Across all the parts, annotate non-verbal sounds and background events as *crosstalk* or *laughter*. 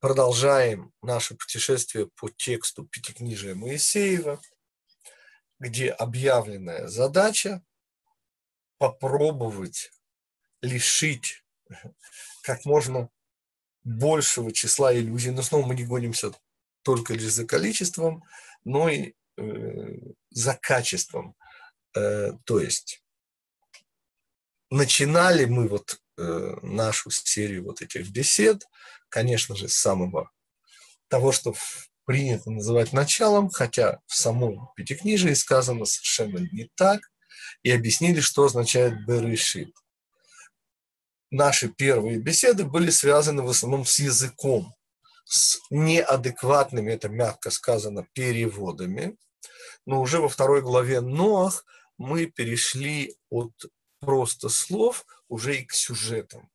продолжаем наше путешествие по тексту Пятикнижия Моисеева, где объявленная задача попробовать лишить как можно большего числа иллюзий. Но снова мы не гонимся только лишь за количеством, но и э, за качеством. Э, то есть начинали мы вот э, нашу серию вот этих бесед, конечно же, самого того, что принято называть началом, хотя в самом Пятикнижии сказано совершенно не так, и объяснили, что означает «берешит». Наши первые беседы были связаны в основном с языком, с неадекватными, это мягко сказано, переводами. Но уже во второй главе Ноах мы перешли от просто слов уже и к сюжетам.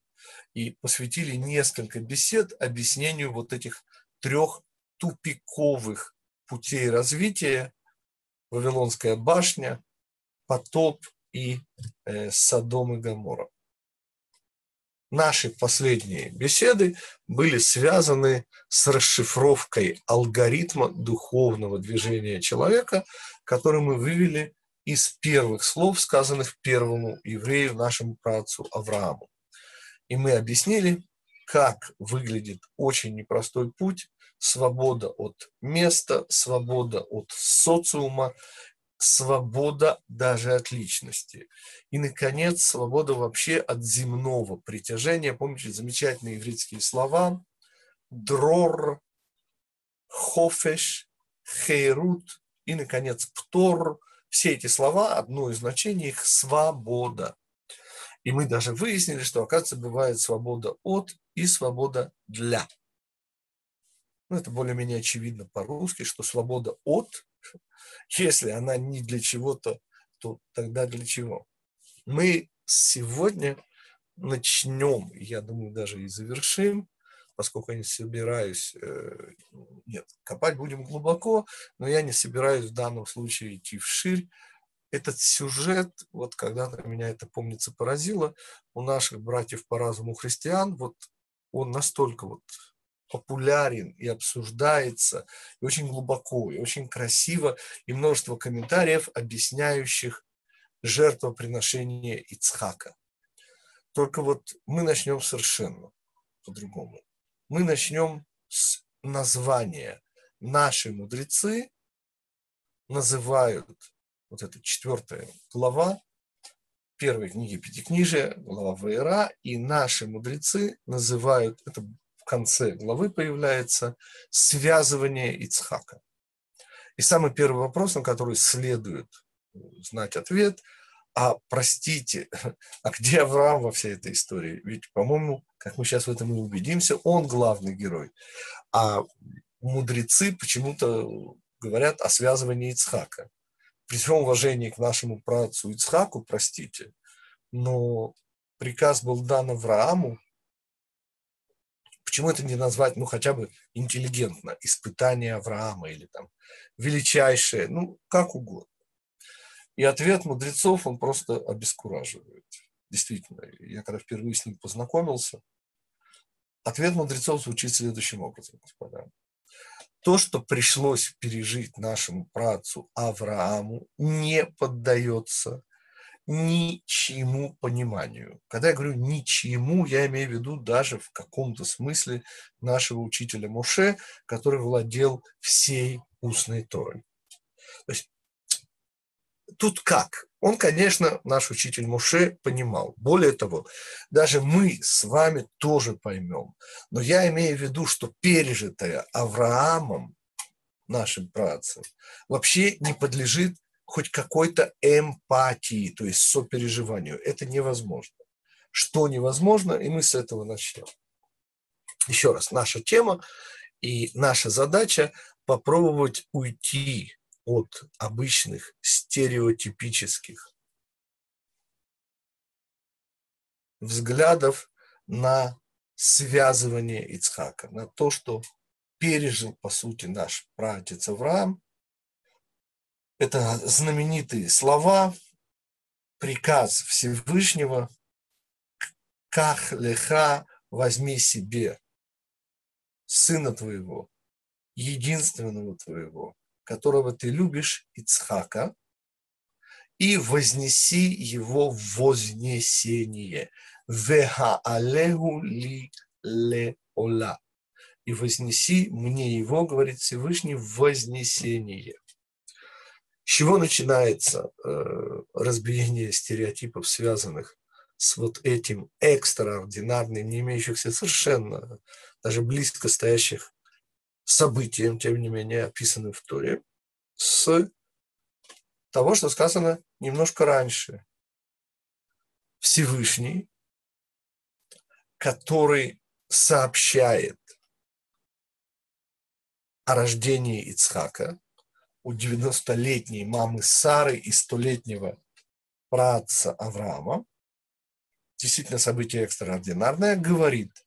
И посвятили несколько бесед объяснению вот этих трех тупиковых путей развития. Вавилонская башня, потоп и э, Содом и Гамора. Наши последние беседы были связаны с расшифровкой алгоритма духовного движения человека, который мы вывели из первых слов, сказанных первому еврею, нашему праотцу Аврааму. И мы объяснили, как выглядит очень непростой путь, свобода от места, свобода от социума, свобода даже от личности. И, наконец, свобода вообще от земного притяжения. Помните замечательные еврейские слова? Дрор, хофеш, хейрут и, наконец, птор – все эти слова, одно из значений их – свобода. И мы даже выяснили, что, оказывается, бывает свобода от и свобода для. Ну, это более-менее очевидно по-русски, что свобода от, если она не для чего-то, то тогда для чего? Мы сегодня начнем, я думаю, даже и завершим поскольку я не собираюсь, э, нет, копать будем глубоко, но я не собираюсь в данном случае идти вширь. Этот сюжет, вот когда-то меня это, помнится, поразило, у наших братьев по разуму христиан, вот он настолько вот популярен и обсуждается, и очень глубоко, и очень красиво, и множество комментариев, объясняющих жертвоприношение Ицхака. Только вот мы начнем совершенно по-другому мы начнем с названия. Наши мудрецы называют, вот эта четвертая глава, первой книги Пятикнижия, глава Ваера, и наши мудрецы называют, это в конце главы появляется, связывание Ицхака. И самый первый вопрос, на который следует знать ответ – а простите, *laughs* а где Авраам во всей этой истории? Ведь, по-моему, как мы сейчас в этом и убедимся, он главный герой. А мудрецы почему-то говорят о связывании Ицхака. При всем уважении к нашему праотцу Ицхаку, простите, но приказ был дан Аврааму, почему это не назвать, ну, хотя бы интеллигентно, испытание Авраама или там величайшее, ну, как угодно. И ответ мудрецов, он просто обескураживает. Действительно, я когда впервые с ним познакомился, ответ мудрецов звучит следующим образом, господа. То, что пришлось пережить нашему працу Аврааму, не поддается ничьему пониманию. Когда я говорю ничьему, я имею в виду даже в каком-то смысле нашего учителя Моше, который владел всей устной Торой. То есть тут как? Он, конечно, наш учитель Муше понимал. Более того, даже мы с вами тоже поймем. Но я имею в виду, что пережитое Авраамом, нашим працем, вообще не подлежит хоть какой-то эмпатии, то есть сопереживанию. Это невозможно. Что невозможно, и мы с этого начнем. Еще раз, наша тема и наша задача попробовать уйти от обычных стереотипических взглядов на связывание Ицхака, на то, что пережил, по сути, наш праотец Авраам. Это знаменитые слова, приказ Всевышнего, «Ках леха, возьми себе сына твоего, единственного твоего, которого ты любишь, Ицхака, и вознеси его в вознесение. Веха алеху ли ле ола. И вознеси мне его, говорит Всевышний, в вознесение. С чего начинается э, разбиение стереотипов, связанных с вот этим экстраординарным, не имеющихся совершенно даже близко стоящих событием, тем не менее, описанным в Торе, с того, что сказано немножко раньше. Всевышний, который сообщает о рождении Ицхака у 90-летней мамы Сары и 100-летнего праотца Авраама, действительно событие экстраординарное, говорит,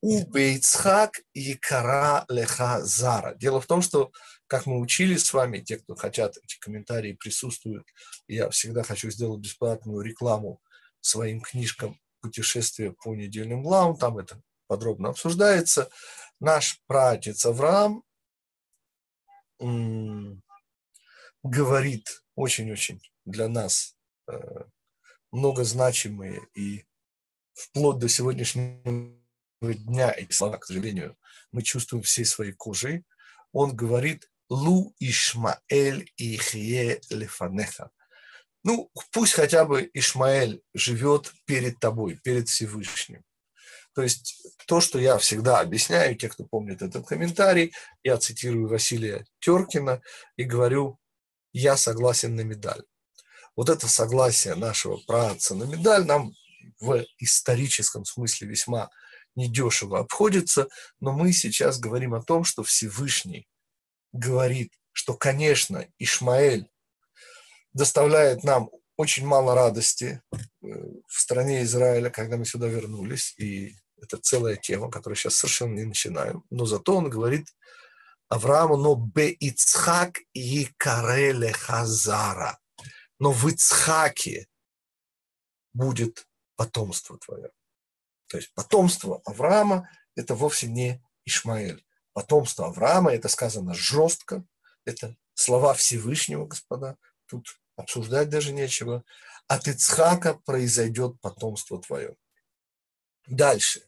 у Бейцхак и Кара Леха Зара. Дело в том, что, как мы учили с вами, те, кто хотят, эти комментарии присутствуют, я всегда хочу сделать бесплатную рекламу своим книжкам «Путешествие по недельным главам», там это подробно обсуждается. Наш пратец Авраам говорит очень-очень для нас э, многозначимые и вплоть до сегодняшнего дня эти слова, к сожалению, мы чувствуем всей своей кожей. Он говорит «Лу Ишмаэль ихе лефанеха». Ну, пусть хотя бы Ишмаэль живет перед тобой, перед Всевышним. То есть то, что я всегда объясняю, те, кто помнит этот комментарий, я цитирую Василия Теркина и говорю, я согласен на медаль. Вот это согласие нашего праотца на медаль нам в историческом смысле весьма недешево обходится, но мы сейчас говорим о том, что Всевышний говорит, что, конечно, Ишмаэль доставляет нам очень мало радости э, в стране Израиля, когда мы сюда вернулись, и это целая тема, которую сейчас совершенно не начинаем. Но зато он говорит Аврааму, но бе Ицхак и кареле хазара. Но в Ицхаке будет потомство твое. То есть потомство Авраама – это вовсе не Ишмаэль. Потомство Авраама – это сказано жестко, это слова Всевышнего, господа. Тут обсуждать даже нечего. От Ицхака произойдет потомство твое. Дальше.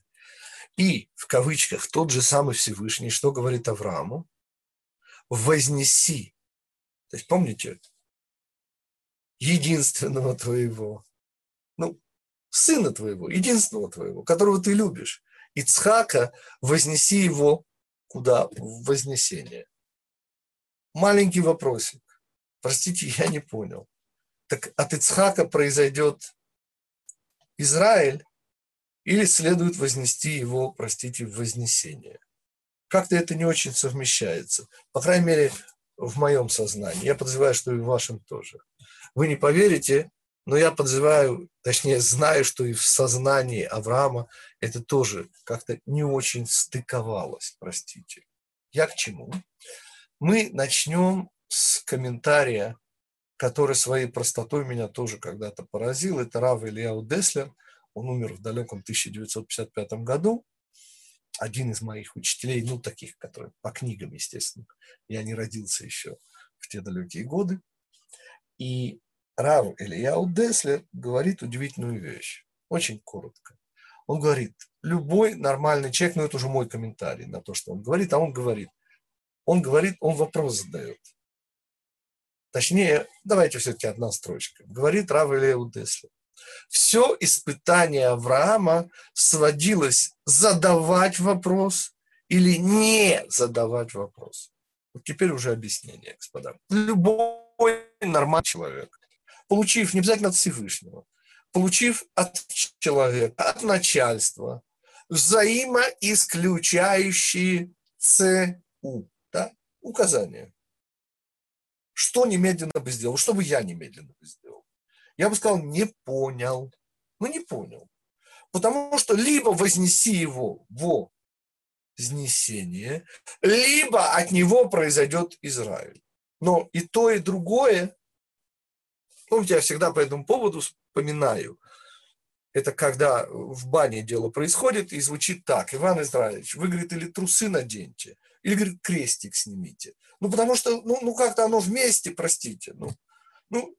И, в кавычках, тот же самый Всевышний, что говорит Аврааму? Вознеси. То есть, помните, единственного твоего, сына твоего, единственного твоего, которого ты любишь. Ицхака, вознеси его куда? В вознесение. Маленький вопросик. Простите, я не понял. Так от Ицхака произойдет Израиль, или следует вознести его, простите, в вознесение. Как-то это не очень совмещается. По крайней мере, в моем сознании. Я подозреваю, что и в вашем тоже. Вы не поверите, но я подозреваю, точнее знаю, что и в сознании Авраама это тоже как-то не очень стыковалось, простите. Я к чему? Мы начнем с комментария, который своей простотой меня тоже когда-то поразил. Это Рав Ильяу Деслер – он умер в далеком 1955 году. Один из моих учителей, ну, таких, которые по книгам, естественно. Я не родился еще в те далекие годы. И Рав Ильяу Деслер говорит удивительную вещь. Очень коротко. Он говорит, любой нормальный человек, ну это уже мой комментарий на то, что он говорит, а он говорит, он говорит, он вопрос задает. Точнее, давайте все-таки одна строчка. Говорит Рав Ильяу Деслер. Все испытание Авраама сводилось задавать вопрос или не задавать вопрос. Вот теперь уже объяснение, господа. Любой нормальный человек, получив не обязательно от Всевышнего, получив от человека, от начальства, взаимоисключающие ЦУ, да, указания. Что немедленно бы сделал, что бы я немедленно бы сделал я бы сказал, не понял. Ну, не понял. Потому что либо вознеси его во вознесение, либо от него произойдет Израиль. Но и то, и другое, помните, я всегда по этому поводу вспоминаю, это когда в бане дело происходит и звучит так. Иван Израилевич, вы, говорит, или трусы наденьте, или, говорит, крестик снимите. Ну, потому что, ну, ну как-то оно вместе, простите. Ну, ну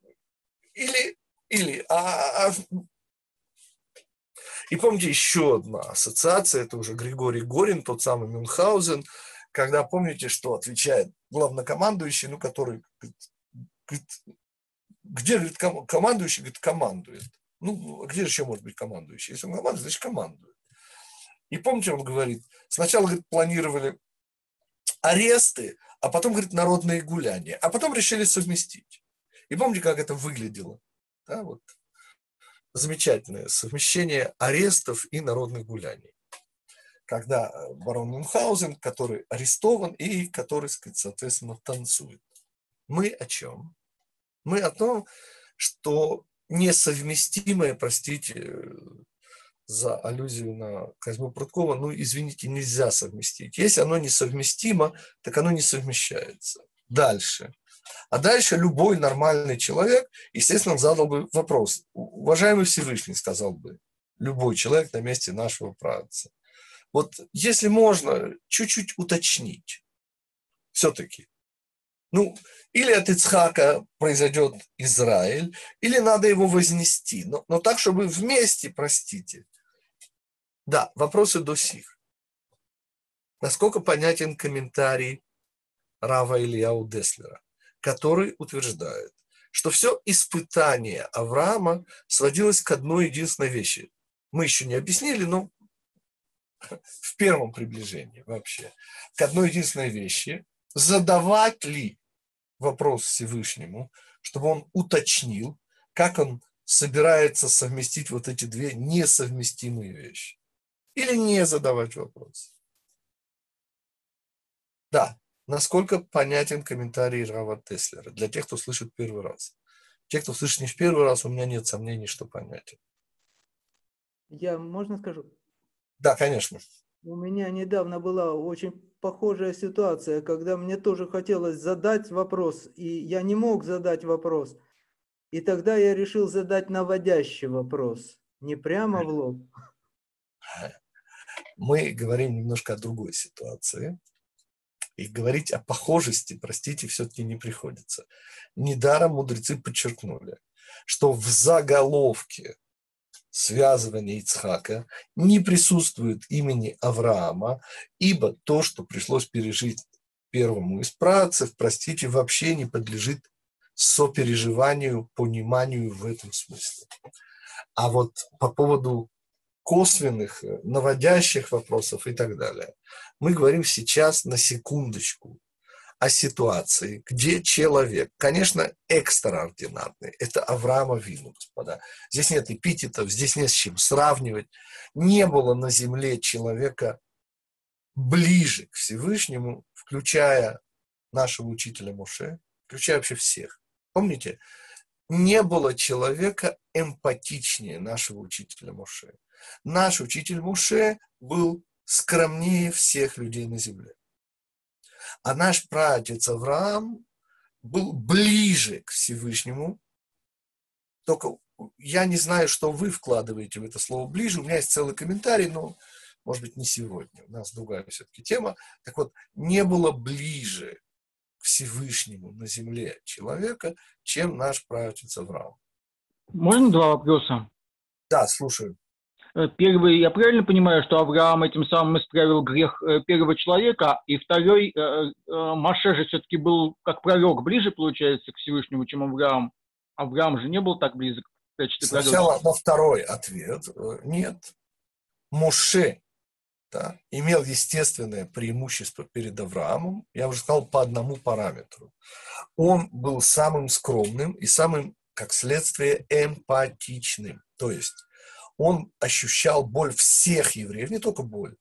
или, или, а, а, и помните, еще одна ассоциация, это уже Григорий Горин, тот самый Мюнхгаузен, когда, помните, что отвечает главнокомандующий, ну, который говорит, где, говорит, командующий, говорит, командует. Ну, где же еще может быть командующий? Если он командует, значит командует. И помните, он говорит, сначала, говорит, планировали аресты, а потом, говорит, народные гуляния, а потом решили совместить. И помните, как это выглядело? Да, вот. Замечательное совмещение арестов и народных гуляний. Когда э, барон Мюнхгаузен, который арестован и который, сказать, соответственно, танцует. Мы о чем? Мы о том, что несовместимое, простите за аллюзию на Козьму Прудкова, ну, извините, нельзя совместить. Если оно несовместимо, так оно не совмещается. Дальше. А дальше любой нормальный человек, естественно, задал бы вопрос. Уважаемый Всевышний, сказал бы, любой человек на месте нашего праца. Вот если можно чуть-чуть уточнить, все-таки, ну, или от Ицхака произойдет Израиль, или надо его вознести. Но, но так, чтобы вместе, простите. Да, вопросы до сих. Насколько понятен комментарий Рава Ильяу Деслера, который утверждает, что все испытание Авраама сводилось к одной единственной вещи. Мы еще не объяснили, но в первом приближении вообще. К одной единственной вещи. Задавать ли вопрос Всевышнему, чтобы он уточнил, как он собирается совместить вот эти две несовместимые вещи. Или не задавать вопрос. Да, насколько понятен комментарий Рава Теслера для тех, кто слышит первый раз. Те, кто слышит не в первый раз, у меня нет сомнений, что понятен. Я, можно скажу? Да, конечно. У меня недавно была очень похожая ситуация, когда мне тоже хотелось задать вопрос, и я не мог задать вопрос. И тогда я решил задать наводящий вопрос, не прямо в лоб. Мы говорим немножко о другой ситуации. И говорить о похожести, простите, все-таки не приходится. Недаром мудрецы подчеркнули, что в заголовке связывания Ицхака не присутствует имени Авраама, ибо то, что пришлось пережить первому из працев, простите, вообще не подлежит сопереживанию, пониманию в этом смысле. А вот по поводу косвенных, наводящих вопросов и так далее, мы говорим сейчас на секундочку о ситуации, где человек, конечно, экстраординарный, это Авраама Вину, господа. Здесь нет эпитетов, здесь нет с чем сравнивать. Не было на земле человека ближе к Всевышнему, включая нашего учителя Муше, включая вообще всех. Помните, не было человека эмпатичнее нашего учителя Муше. Наш учитель Муше был скромнее всех людей на земле. А наш праотец Авраам был ближе к Всевышнему. Только я не знаю, что вы вкладываете в это слово «ближе». У меня есть целый комментарий, но, может быть, не сегодня. У нас другая все-таки тема. Так вот, не было ближе к Всевышнему на земле человека, чем наш праотец Авраам. Можно два вопроса? Да, слушаю. Э, первый, я правильно понимаю, что Авраам этим самым исправил грех э, первого человека, и второй, э, Маше же все-таки был как пророк ближе, получается, к Всевышнему, чем Авраам. Авраам же не был так близок в качестве Сначала на второй ответ. Нет. Моше да, имел естественное преимущество перед Авраамом, я уже сказал, по одному параметру. Он был самым скромным и самым, как следствие, эмпатичным. То есть он ощущал боль всех евреев, не только боль,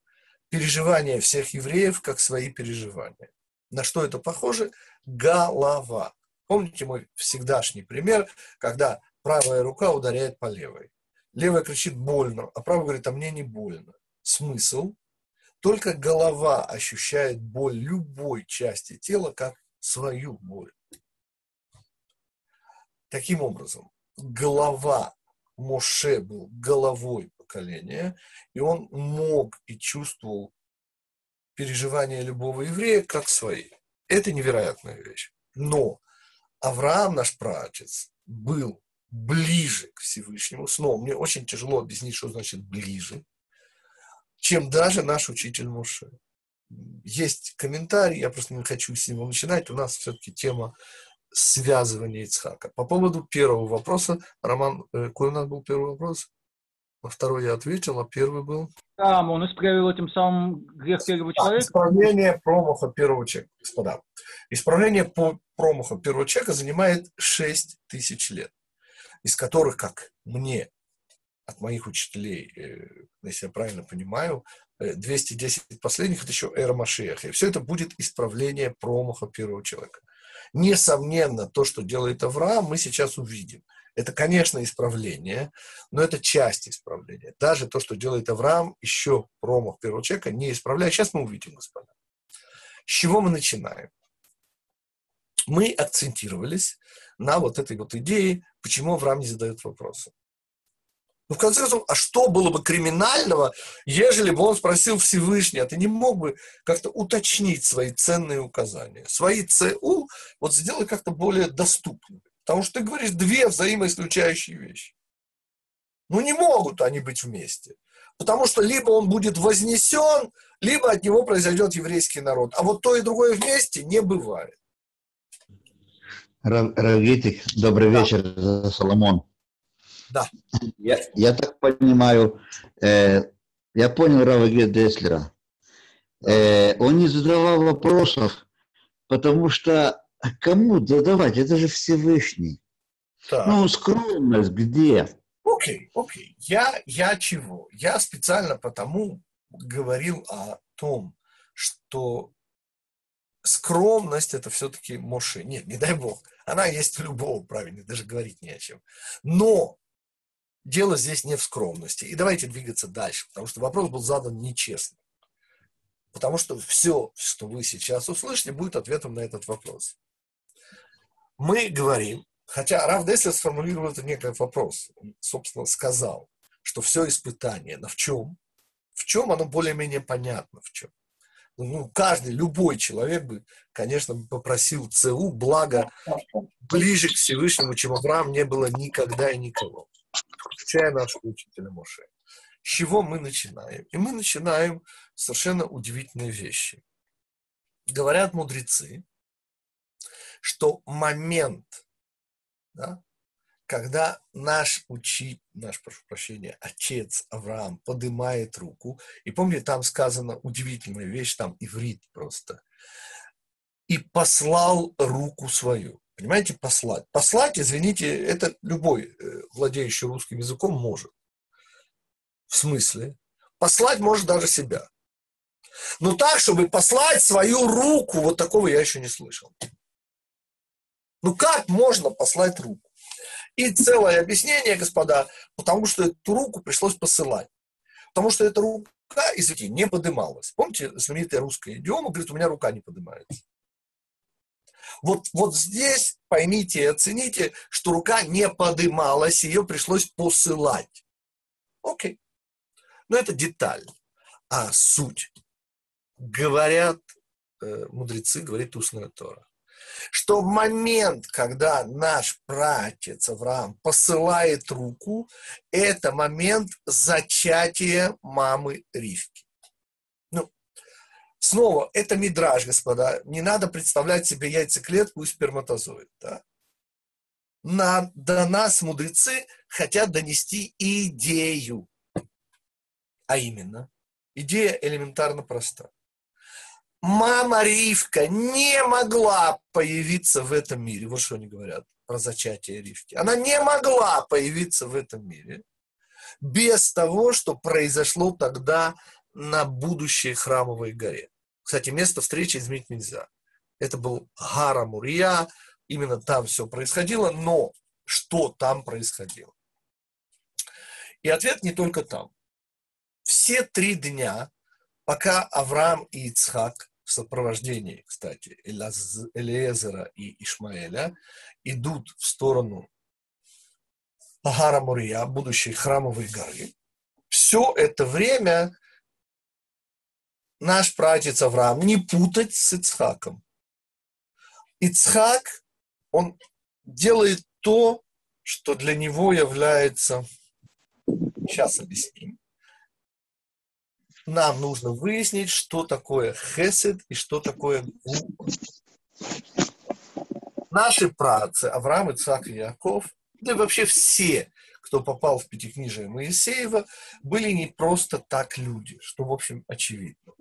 переживания всех евреев как свои переживания. На что это похоже? Голова. Помните мой всегдашний пример, когда правая рука ударяет по левой. Левая кричит больно, а правая говорит, а мне не больно. Смысл? Только голова ощущает боль любой части тела как свою боль. Таким образом, голова Моше был головой поколения, и он мог и чувствовал переживания любого еврея как свои. Это невероятная вещь. Но Авраам, наш праотец, был ближе к Всевышнему. Снова, мне очень тяжело объяснить, что значит ближе, чем даже наш учитель Муше. Есть комментарий, я просто не хочу с него начинать, у нас все-таки тема связывания Ицхака. По поводу первого вопроса, Роман, э, какой у нас был первый вопрос? На второй я ответил, а первый был? Там он исправил этим самым грех первого человека. Исправление промаха первого человека, господа. Исправление по промаха первого человека занимает 6 тысяч лет, из которых, как мне, от моих учителей, э, если я правильно понимаю, 210 э, последних – это еще эра Машеха. И все это будет исправление промаха первого человека. Несомненно, то, что делает Авраам, мы сейчас увидим – это, конечно, исправление, но это часть исправления. Даже то, что делает Авраам, еще промах первого человека, не исправляет. Сейчас мы увидим, господа. С чего мы начинаем? Мы акцентировались на вот этой вот идее, почему Авраам не задает вопросы. Ну, в конце концов, а что было бы криминального, ежели бы он спросил Всевышний, а ты не мог бы как-то уточнить свои ценные указания? Свои ЦУ вот сделай как-то более доступными. Потому что ты говоришь две взаимоисключающие вещи. Ну не могут они быть вместе. Потому что либо он будет вознесен, либо от него произойдет еврейский народ. А вот то и другое вместе не бывает. Равитик, добрый да. вечер, Соломон. Да. Я, я так понимаю, э, я понял Рава Деслера. Э, он не задавал вопросов, потому что кому задавать? Это же Всевышний. Так. Ну, скромность где? Окей, окей. Я, я чего? Я специально потому говорил о том, что скромность это все-таки Моше. Нет, не дай бог. Она есть у любого, правильно, даже говорить не о чем. Но дело здесь не в скромности. И давайте двигаться дальше, потому что вопрос был задан нечестно. Потому что все, что вы сейчас услышите, будет ответом на этот вопрос мы говорим, хотя Рав Деслер сформулировал это некий вопрос, он, собственно, сказал, что все испытание, но в чем? В чем оно более-менее понятно, в чем? Ну, каждый, любой человек бы, конечно, попросил ЦУ, благо ближе к Всевышнему, чем Авраам, не было никогда и никого, включая нашего учителя Моше. С чего мы начинаем? И мы начинаем совершенно удивительные вещи. Говорят мудрецы, что момент, да, когда наш учитель, наш, прошу прощения, отец Авраам поднимает руку, и помните, там сказана удивительная вещь, там иврит просто, и послал руку свою. Понимаете, послать. Послать, извините, это любой э, владеющий русским языком может. В смысле? Послать может даже себя. Но так, чтобы послать свою руку, вот такого я еще не слышал. Ну как можно послать руку? И целое объяснение, господа, потому что эту руку пришлось посылать. Потому что эта рука, извините, не подымалась. Помните знаменитая русская идиома, говорит, у меня рука не поднимается. Вот, вот здесь поймите и оцените, что рука не подымалась, ее пришлось посылать. Окей. Но это деталь. А суть. Говорят э, мудрецы, говорит устная Тора что в момент, когда наш братец Авраам посылает руку, это момент зачатия мамы Ривки. Снова, это мидраж, господа. Не надо представлять себе яйцеклетку и сперматозоид. Да? На, до нас мудрецы хотят донести идею. А именно, идея элементарно проста мама Ривка не могла появиться в этом мире. Вот что они говорят про зачатие Ривки. Она не могла появиться в этом мире без того, что произошло тогда на будущей храмовой горе. Кстати, место встречи изменить нельзя. Это был Гара Мурия, именно там все происходило, но что там происходило? И ответ не только там. Все три дня, пока Авраам и Ицхак в сопровождении, кстати, Элиезера и Ишмаэля идут в сторону Агара Мурия, будущей храмовой горы, все это время наш пратец Авраам не путать с Ицхаком. Ицхак, он делает то, что для него является, сейчас объясним, нам нужно выяснить, что такое хесед и что такое губа. Наши працы, Авраам, Ицхак и Яков, да и вообще все, кто попал в Пятикнижие Моисеева, были не просто так люди, что, в общем, очевидно.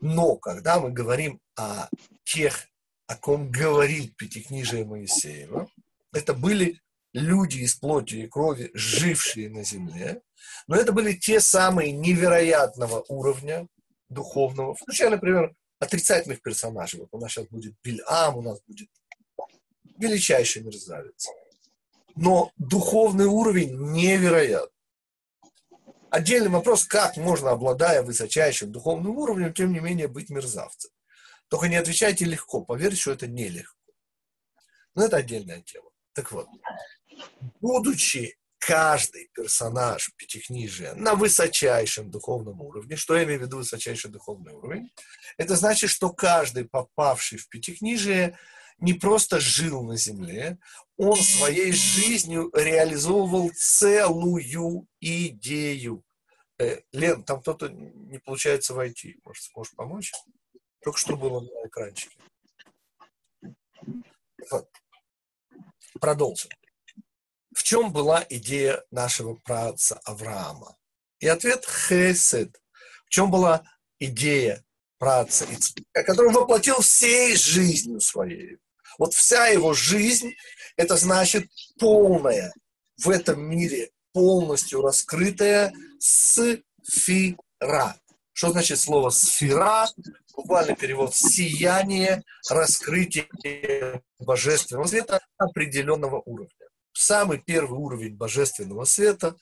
Но когда мы говорим о тех, о ком говорит Пятикнижие Моисеева, это были люди из плоти и крови, жившие на земле, но это были те самые невероятного уровня духовного, включая, например, отрицательных персонажей. Вот у нас сейчас будет Бильам, у нас будет величайший мерзавец. Но духовный уровень невероятный. Отдельный вопрос, как можно, обладая высочайшим духовным уровнем, тем не менее быть мерзавцем. Только не отвечайте легко, поверьте, что это нелегко. Но это отдельная тема. Так вот, будучи каждый персонаж Пятикнижия на высочайшем духовном уровне, что я имею в виду высочайший духовный уровень, это значит, что каждый, попавший в Пятикнижие, не просто жил на земле, он своей жизнью реализовывал целую идею. Э, Лен, там кто-то не получается войти. Может, сможешь помочь? Только что было на экранчике. Вот. Продолжим. В чем была идея нашего праца Авраама? И ответ хесед. В чем была идея праца Ицхака, который воплотил всей жизнью своей. Вот вся его жизнь, это значит полная в этом мире, полностью раскрытая сфера. Что значит слово сфера? Буквальный перевод сияние, раскрытие божественного света определенного уровня. Самый первый уровень божественного света,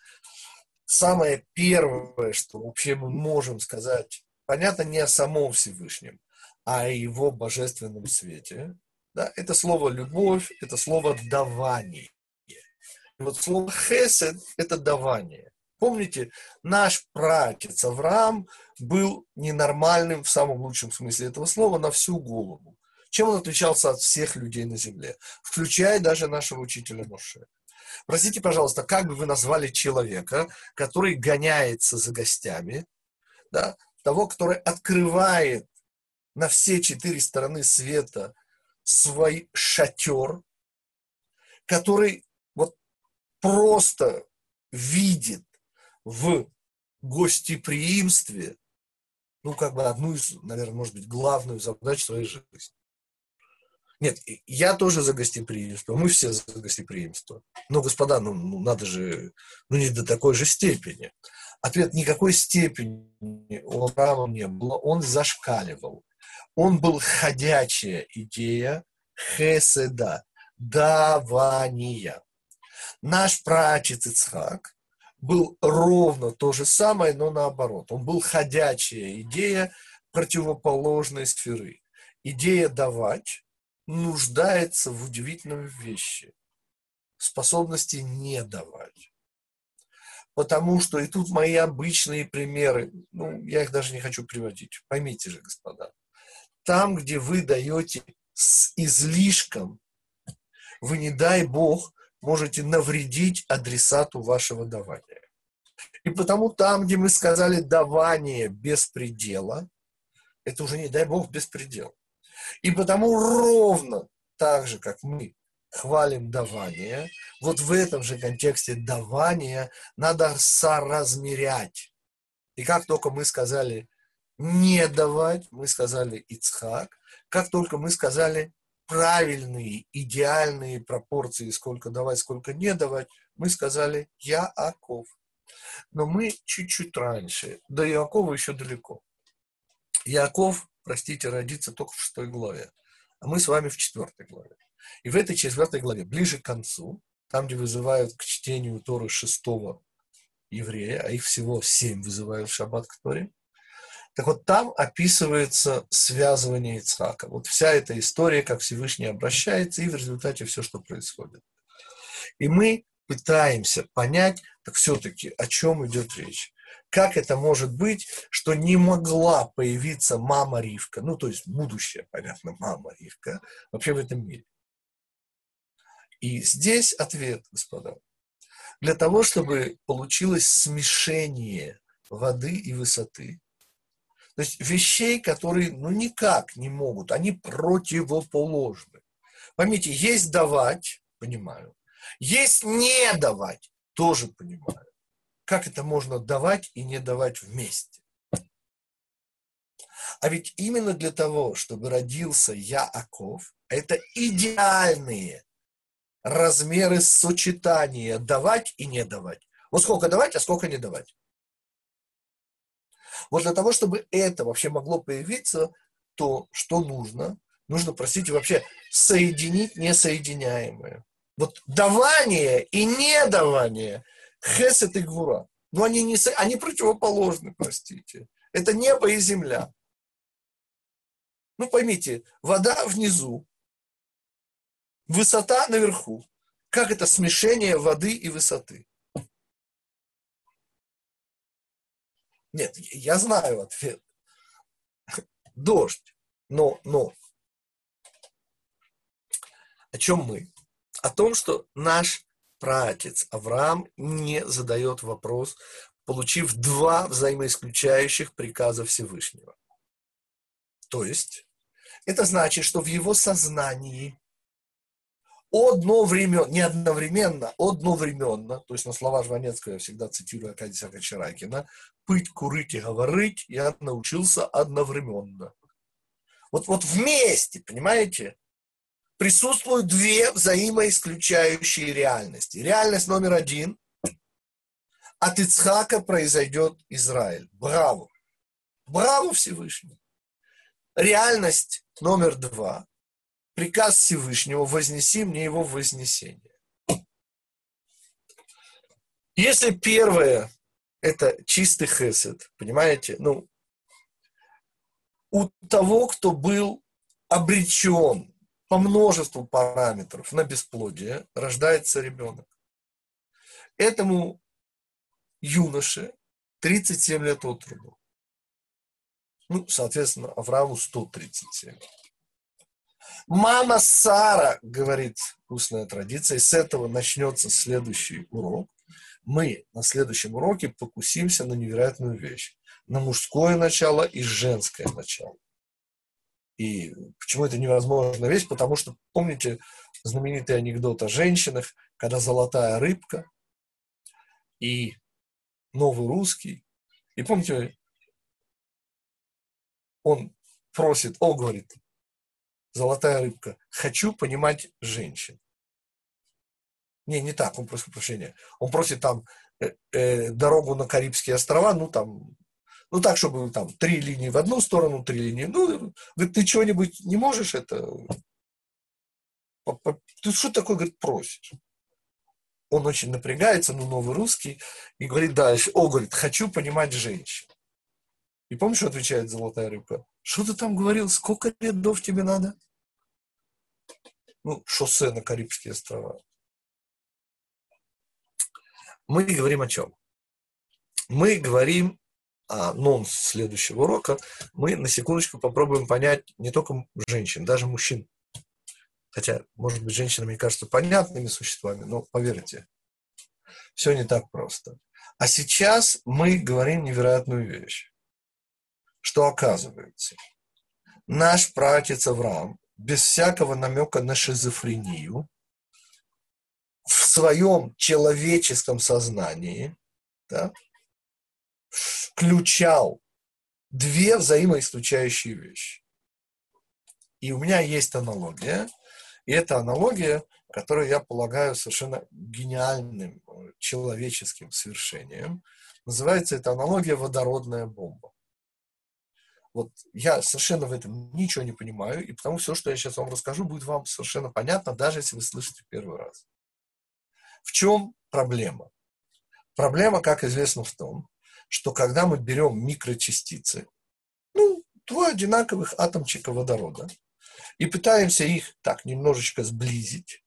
самое первое, что вообще мы можем сказать, понятно, не о самом Всевышнем, а о его божественном свете, да, это слово любовь, это слово давание. И вот слово хесед – это давание. Помните, наш пратец Авраам был ненормальным в самом лучшем смысле этого слова на всю голову. Чем он отличался от всех людей на земле, включая даже нашего учителя Моше? Простите, пожалуйста, как бы вы назвали человека, который гоняется за гостями, да, того, который открывает на все четыре стороны света свой шатер, который вот просто видит в гостеприимстве, ну, как бы одну из, наверное, может быть, главную задачу своей жизни. Нет, я тоже за гостеприимство, мы все за гостеприимство. Но, господа, ну, ну надо же, ну не до такой же степени. Ответ, никакой степени у Авраама не было, он зашкаливал. Он был ходячая идея хеседа, давания. Наш прачец Ицхак был ровно то же самое, но наоборот. Он был ходячая идея противоположной сферы. Идея давать нуждается в удивительном вещи – способности не давать. Потому что, и тут мои обычные примеры, ну, я их даже не хочу приводить, поймите же, господа – там, где вы даете с излишком, вы, не дай Бог, можете навредить адресату вашего давания. И потому там, где мы сказали давание без предела, это уже, не дай Бог, беспредел. И потому ровно так же, как мы хвалим давание, вот в этом же контексте давания надо соразмерять. И как только мы сказали не давать, мы сказали Ицхак. Как только мы сказали правильные, идеальные пропорции, сколько давать, сколько не давать, мы сказали Яаков. Но мы чуть-чуть раньше. До Яакова еще далеко. Яаков, простите, родится только в шестой главе. А мы с вами в четвертой главе. И в этой четвертой главе, ближе к концу, там, где вызывают к чтению Торы шестого еврея, а их всего семь вызывают в шаббат к Торе, так вот там описывается связывание Ицхака. Вот вся эта история, как Всевышний обращается, и в результате все, что происходит. И мы пытаемся понять, так все-таки о чем идет речь. Как это может быть, что не могла появиться мама Ривка, ну, то есть будущая, понятно, мама Ривка, вообще в этом мире? И здесь ответ, господа. Для того, чтобы получилось смешение воды и высоты, то есть вещей, которые ну никак не могут, они противоположны. Поймите, есть давать, понимаю, есть не давать, тоже понимаю. Как это можно давать и не давать вместе? А ведь именно для того, чтобы родился Яаков, это идеальные размеры сочетания давать и не давать. Вот сколько давать, а сколько не давать. Вот для того, чтобы это вообще могло появиться, то что нужно? Нужно, простите, вообще соединить несоединяемое. Вот давание и недавание, хесед и гвура, но они, не, они противоположны, простите. Это небо и земля. Ну, поймите, вода внизу, высота наверху. Как это смешение воды и высоты? Нет, я знаю ответ. Дождь. Но, но. О чем мы? О том, что наш праотец Авраам не задает вопрос, получив два взаимоисключающих приказа Всевышнего. То есть, это значит, что в его сознании одновременно, не одновременно, одновременно, то есть на слова Жванецкого я всегда цитирую Акадия Кочеракина, пыть, курить и говорить я научился одновременно. Вот, вот вместе, понимаете, присутствуют две взаимоисключающие реальности. Реальность номер один – от Ицхака произойдет Израиль. Браво! Браво Всевышний! Реальность номер два приказ Всевышнего, вознеси мне его вознесение. Если первое – это чистый хесед, понимаете, ну, у того, кто был обречен по множеству параметров на бесплодие, рождается ребенок. Этому юноше 37 лет от роду. Ну, соответственно, Аврааму 137. Мама Сара, говорит устная традиция, и с этого начнется следующий урок. Мы на следующем уроке покусимся на невероятную вещь. На мужское начало и женское начало. И почему это невозможная вещь? Потому что, помните знаменитый анекдот о женщинах, когда золотая рыбка и новый русский. И помните, он просит, о, говорит, золотая рыбка. Хочу понимать женщин. Не, не так, он просит прощения. Он просит там э, э, дорогу на Карибские острова, ну там, ну так, чтобы там три линии в одну сторону, три линии. Ну, говорит, ты чего-нибудь не можешь это? Ты что такое, говорит, просишь? Он очень напрягается, ну, новый русский, и говорит дальше, о, говорит, хочу понимать женщин. И помнишь, что отвечает золотая рыбка? Что ты там говорил? Сколько рядов тебе надо? ну, шоссе на Карибские острова. Мы говорим о чем? Мы говорим о нонс следующего урока. Мы на секундочку попробуем понять не только женщин, даже мужчин. Хотя, может быть, женщинами кажутся понятными существами, но поверьте, все не так просто. А сейчас мы говорим невероятную вещь, что оказывается, наш пратец Авраам без всякого намека на шизофрению, в своем человеческом сознании да, включал две взаимоисключающие вещи. И у меня есть аналогия, и это аналогия, которую я полагаю совершенно гениальным э, человеческим свершением. Называется эта аналогия водородная бомба. Вот я совершенно в этом ничего не понимаю, и потому все, что я сейчас вам расскажу, будет вам совершенно понятно, даже если вы слышите первый раз. В чем проблема? Проблема, как известно, в том, что когда мы берем микрочастицы, ну, два одинаковых атомчика водорода, и пытаемся их так немножечко сблизить,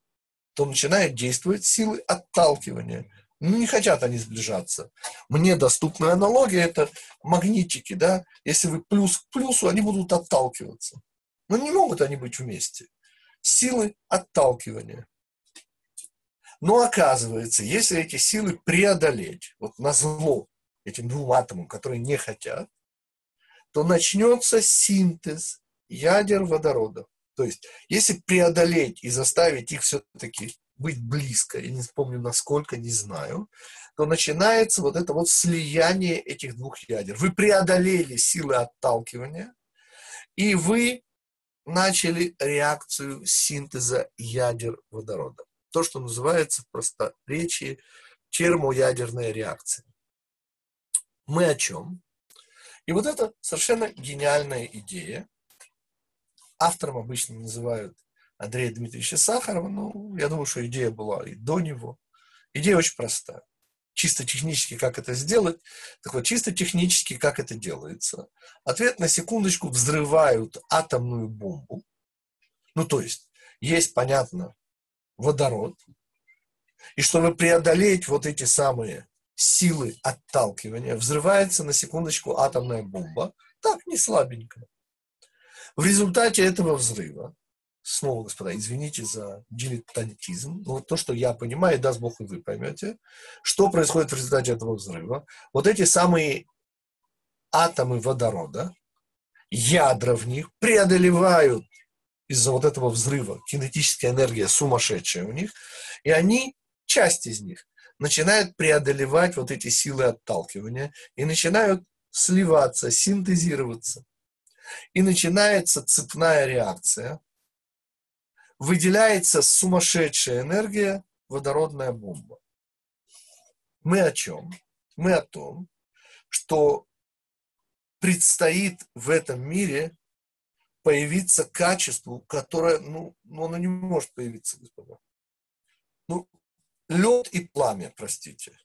то начинают действовать силы отталкивания. Ну, не хотят они сближаться. Мне доступная аналогия – это магнитики, да. Если вы плюс к плюсу, они будут отталкиваться. Но не могут они быть вместе. Силы отталкивания. Но оказывается, если эти силы преодолеть, вот на зло этим двум атомам, которые не хотят, то начнется синтез ядер водорода. То есть, если преодолеть и заставить их все-таки быть близко, я не помню насколько, не знаю, то начинается вот это вот слияние этих двух ядер. Вы преодолели силы отталкивания, и вы начали реакцию синтеза ядер водорода. То, что называется в просторечии термоядерная реакция. Мы о чем? И вот это совершенно гениальная идея. Автором обычно называют Андрея Дмитриевича Сахарова. Ну, я думаю, что идея была и до него. Идея очень простая. Чисто технически, как это сделать? Так вот, чисто технически, как это делается? Ответ на секундочку взрывают атомную бомбу. Ну, то есть, есть, понятно, водород. И чтобы преодолеть вот эти самые силы отталкивания, взрывается на секундочку атомная бомба. Так, не слабенько. В результате этого взрыва снова, господа, извините за дилетантизм, но то, что я понимаю, даст Бог и вы поймете, что происходит в результате этого взрыва. Вот эти самые атомы водорода, ядра в них преодолевают из-за вот этого взрыва, кинетическая энергия сумасшедшая у них, и они, часть из них, начинают преодолевать вот эти силы отталкивания и начинают сливаться, синтезироваться. И начинается цепная реакция, выделяется сумасшедшая энергия, водородная бомба. Мы о чем? Мы о том, что предстоит в этом мире появиться качеству, которое, ну, ну оно не может появиться, господа. Ну, лед и пламя, простите.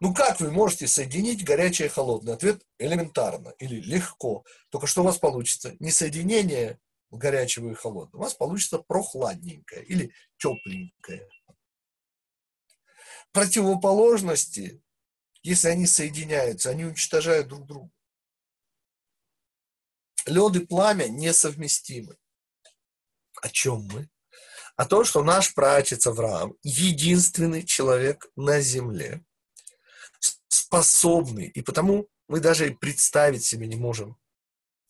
Ну как вы можете соединить горячее и холодное? Ответ элементарно или легко. Только что у вас получится? Не соединение горячего и холодного. У вас получится прохладненькое или тепленькое. Противоположности, если они соединяются, они уничтожают друг друга. Лед и пламя несовместимы. О чем мы? О том, что наш праотец Авраам единственный человек на земле, способный, и потому мы даже и представить себе не можем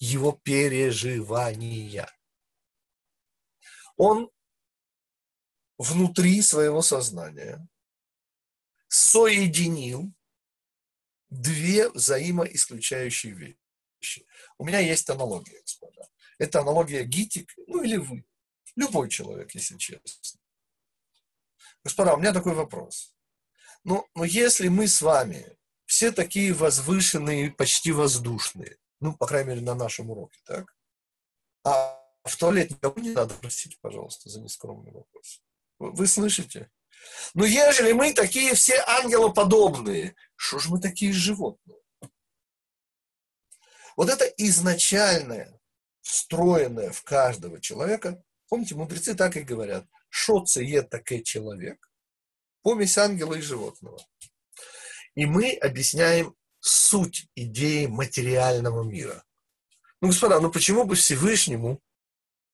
его переживания. Он внутри своего сознания соединил две взаимоисключающие вещи. У меня есть аналогия, господа. Это аналогия Гитик, ну или вы. Любой человек, если честно. Господа, у меня такой вопрос. Ну, но если мы с вами все такие возвышенные, почти воздушные, ну, по крайней мере, на нашем уроке, так? А в туалет никому не надо, простите, пожалуйста, за нескромный вопрос. Вы, слышите? Ну, ежели мы такие все ангелоподобные, что же мы такие животные? Вот это изначальное, встроенное в каждого человека, помните, мудрецы так и говорят, что це такой человек, помесь ангела и животного. И мы объясняем суть идеи материального мира. Ну, господа, ну почему бы Всевышнему,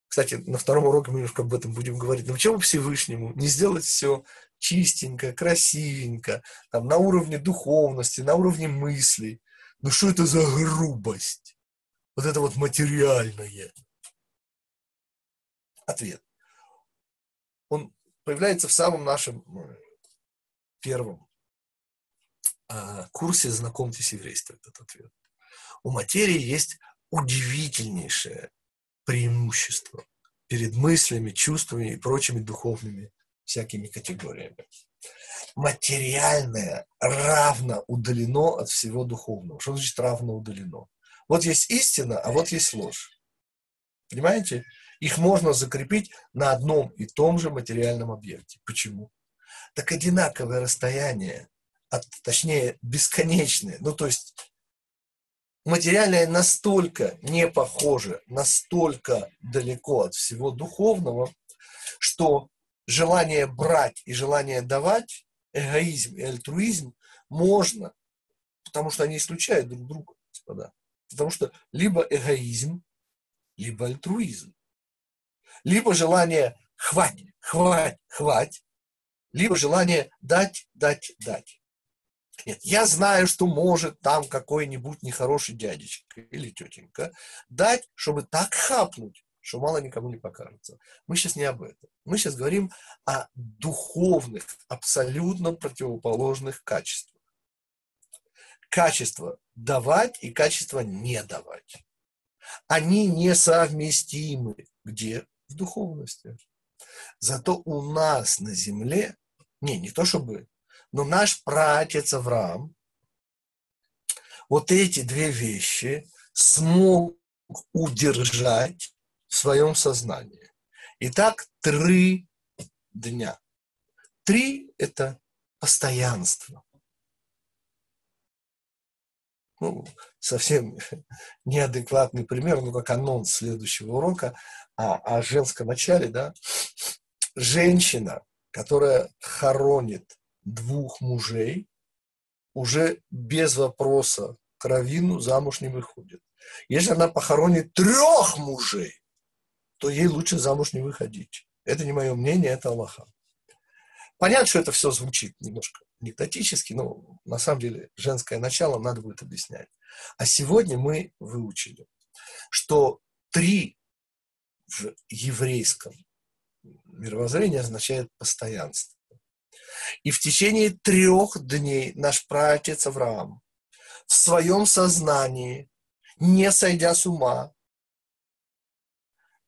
кстати, на втором уроке мы немножко об этом будем говорить, но почему бы Всевышнему не сделать все чистенько, красивенько, там, на уровне духовности, на уровне мыслей? Ну что это за грубость? Вот это вот материальное. Ответ. Он появляется в самом нашем э, первом курсе «Знакомьтесь еврейство» этот ответ. У материи есть удивительнейшее преимущество перед мыслями, чувствами и прочими духовными всякими категориями. Материальное равно удалено от всего духовного. Что значит равно удалено? Вот есть истина, а вот есть ложь. Понимаете? Их можно закрепить на одном и том же материальном объекте. Почему? Так одинаковое расстояние от, точнее, бесконечное. Ну, то есть материальное настолько не похоже, настолько далеко от всего духовного, что желание брать и желание давать, эгоизм и альтруизм можно, потому что они исключают друг друга, господа. Потому что либо эгоизм, либо альтруизм. Либо желание хватит, хватит, хватит, либо желание дать, дать, дать. Нет, я знаю, что может там какой-нибудь нехороший дядечка или тетенька дать, чтобы так хапнуть, что мало никому не покажется. Мы сейчас не об этом. Мы сейчас говорим о духовных, абсолютно противоположных качествах. Качество давать и качество не давать. Они несовместимы. Где? В духовности. Зато у нас на земле, не, не то чтобы, но наш пратец Авраам вот эти две вещи смог удержать в своем сознании. Итак, три дня. Три – это постоянство. Ну, совсем *laughs* неадекватный пример, ну, как анонс следующего урока о, о женском начале, да. Женщина, которая хоронит двух мужей, уже без вопроса кровину замуж не выходит. Если она похоронит трех мужей, то ей лучше замуж не выходить. Это не мое мнение, это Аллаха. Понятно, что это все звучит немножко анекдотически, но на самом деле женское начало надо будет объяснять. А сегодня мы выучили, что три в еврейском мировоззрении означает постоянство. И в течение трех дней наш праотец Авраам в своем сознании, не сойдя с ума,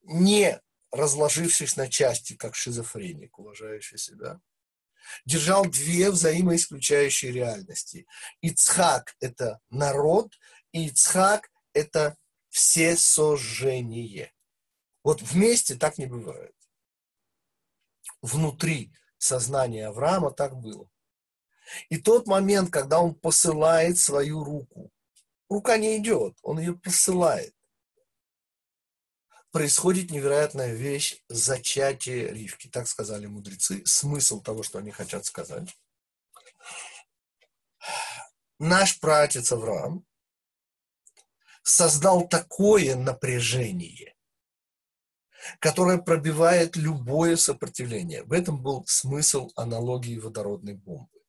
не разложившись на части, как шизофреник, уважающий себя, держал две взаимоисключающие реальности. Ицхак – это народ, и Ицхак – это все сожжение. Вот вместе так не бывает. Внутри сознания Авраама так было. И тот момент, когда он посылает свою руку, рука не идет, он ее посылает происходит невероятная вещь зачатие Ривки, так сказали мудрецы, смысл того, что они хотят сказать. Наш пратец Авраам создал такое напряжение, которое пробивает любое сопротивление. В этом был смысл аналогии водородной бомбы.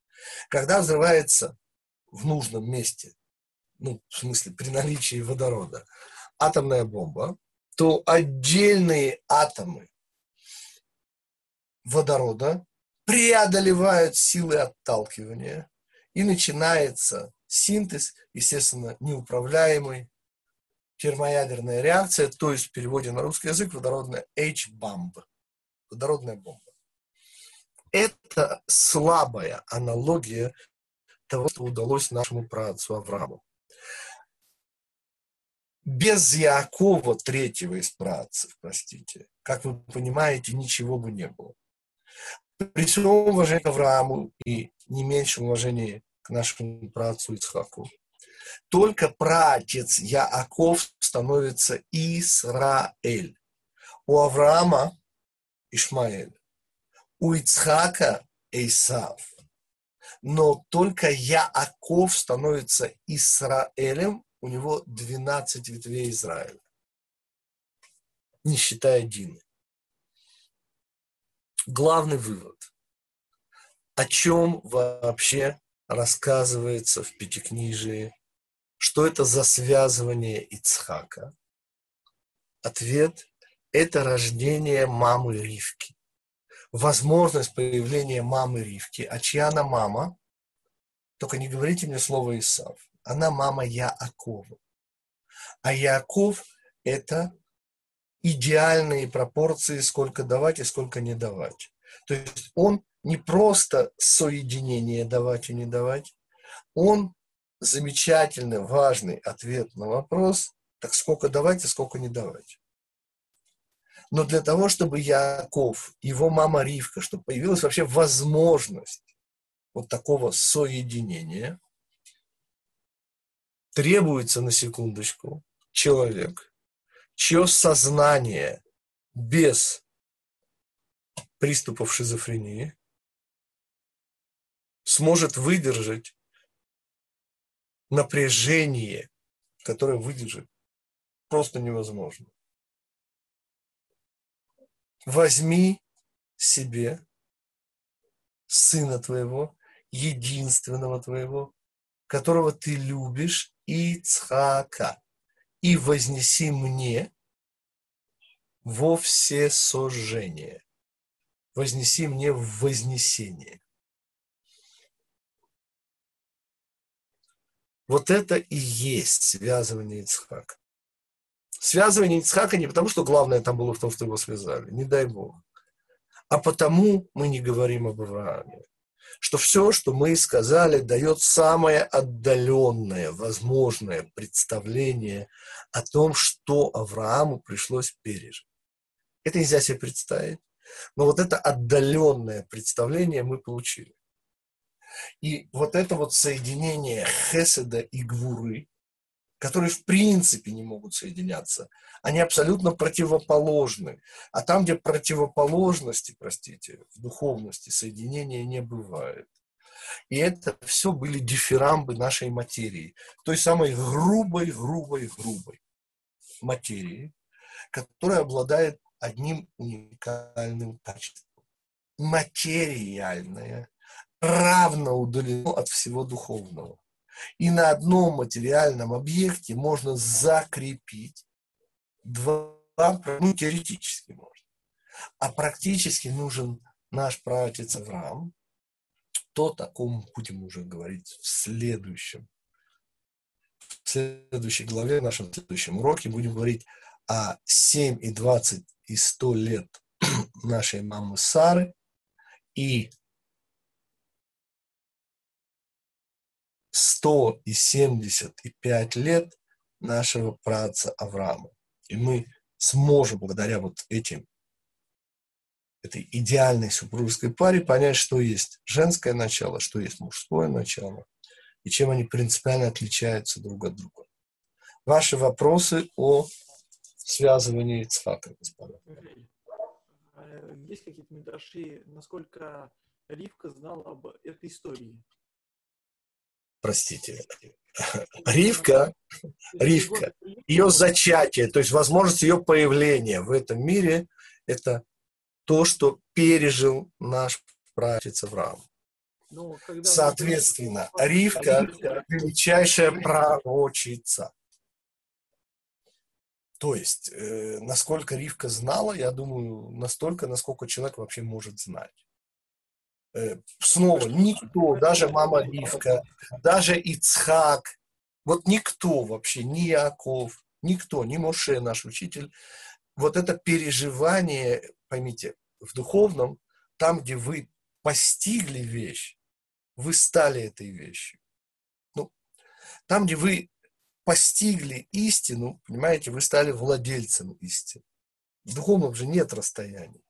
Когда взрывается в нужном месте, ну, в смысле, при наличии водорода, атомная бомба, то отдельные атомы водорода преодолевают силы отталкивания, и начинается синтез, естественно, неуправляемый, термоядерная реакция, то есть в переводе на русский язык водородная H-бомб, водородная бомба. Это слабая аналогия того, что удалось нашему праотцу Аврааму без Якова, третьего из працев, простите, как вы понимаете, ничего бы не было. При всем уважении к Аврааму и не меньшем уважении к нашему працу Ицхаку, только праотец Яаков становится Исраэль. У Авраама Ишмаэль, у Ицхака Исав. Но только Яаков становится Израилем у него 12 ветвей Израиля, не считая Дины. Главный вывод. О чем вообще рассказывается в Пятикнижии? Что это за связывание Ицхака? Ответ – это рождение мамы Ривки. Возможность появления мамы Ривки. А чья она мама? Только не говорите мне слово Исав она мама Яакова. А Яаков – это идеальные пропорции, сколько давать и сколько не давать. То есть он не просто соединение давать и не давать, он замечательный, важный ответ на вопрос, так сколько давать и сколько не давать. Но для того, чтобы Яков, его мама Ривка, чтобы появилась вообще возможность вот такого соединения – требуется на секундочку человек, чье сознание без приступов шизофрении, сможет выдержать напряжение, которое выдержит просто невозможно. Возьми себе сына твоего, единственного твоего, которого ты любишь, Ицхака, и вознеси мне во все сожжение. Вознеси мне в вознесение. Вот это и есть связывание Ицхака. Связывание Ицхака не потому, что главное там было в том, что его связали, не дай Бог. А потому мы не говорим об Аврааме. Что все, что мы сказали, дает самое отдаленное, возможное представление о том, что Аврааму пришлось пережить. Это нельзя себе представить. Но вот это отдаленное представление мы получили. И вот это вот соединение Хеседа и Гвуры, которые в принципе не могут соединяться, они абсолютно противоположны. А там, где противоположности, простите, в духовности соединения не бывает. И это все были дифирамбы нашей материи, той самой грубой, грубой, грубой материи, которая обладает одним уникальным качеством. Материальное равно удалено от всего духовного. И на одном материальном объекте можно закрепить два, ну, теоретически можно. А практически нужен наш праотец Авраам, то такому будем уже говорить в следующем. В следующей главе, в нашем следующем уроке будем говорить о 7 и 20 и 100 лет *clears throat* нашей мамы Сары и 175 лет нашего праца Авраама. И мы сможем благодаря вот этим, этой идеальной супружеской паре понять, что есть женское начало, что есть мужское начало, и чем они принципиально отличаются друг от друга. Ваши вопросы о связывании Ицхака, господа. Есть какие-то медраши, насколько Ривка знал об этой истории? Простите, Ривка, Ривка, ее зачатие, то есть возможность ее появления в этом мире, это то, что пережил наш праотец Авраам. Ну, Соответственно, Ривка – величайшая пророчица. То есть, э, насколько Ривка знала, я думаю, настолько, насколько человек вообще может знать. Э, снова никто, даже мама Ривка, даже Ицхак, вот никто вообще, ни Яков, никто, ни Моше, наш учитель, вот это переживание, поймите, в духовном, там, где вы постигли вещь, вы стали этой вещью. Ну, там, где вы постигли истину, понимаете, вы стали владельцем истины. В духовном же нет расстояния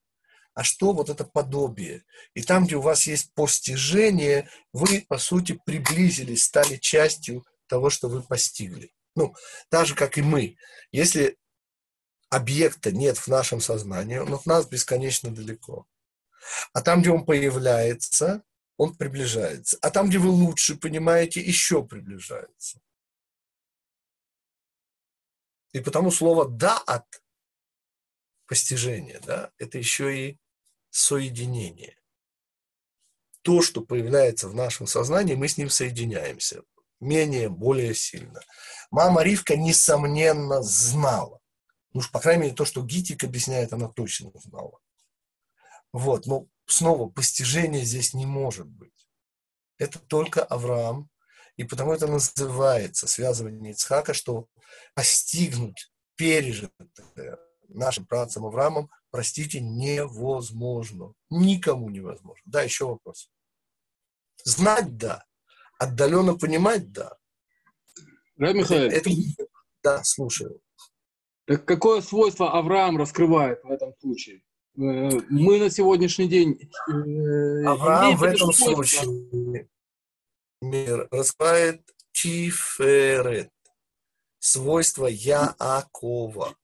а что вот это подобие. И там, где у вас есть постижение, вы, по сути, приблизились, стали частью того, что вы постигли. Ну, так же, как и мы. Если объекта нет в нашем сознании, он от нас бесконечно далеко. А там, где он появляется, он приближается. А там, где вы лучше понимаете, еще приближается. И потому слово «да» от постижения, да, это еще и соединение. То, что появляется в нашем сознании, мы с ним соединяемся. Менее, более сильно. Мама Ривка, несомненно, знала. Ну по крайней мере, то, что Гитик объясняет, она точно знала. Вот, но снова, постижения здесь не может быть. Это только Авраам, и потому это называется связывание Ицхака, что постигнуть пережитое нашим працам Авраамом простите, невозможно. Никому невозможно. Да, еще вопрос. Знать – да. Отдаленно понимать – да. Да, Михаил? Это, *laughs* да, слушаю. Так какое свойство Авраам раскрывает в этом случае? Э, мы на сегодняшний день... Э, Авраам в этом свойство. случае мир раскрывает тиферет, свойство Яакова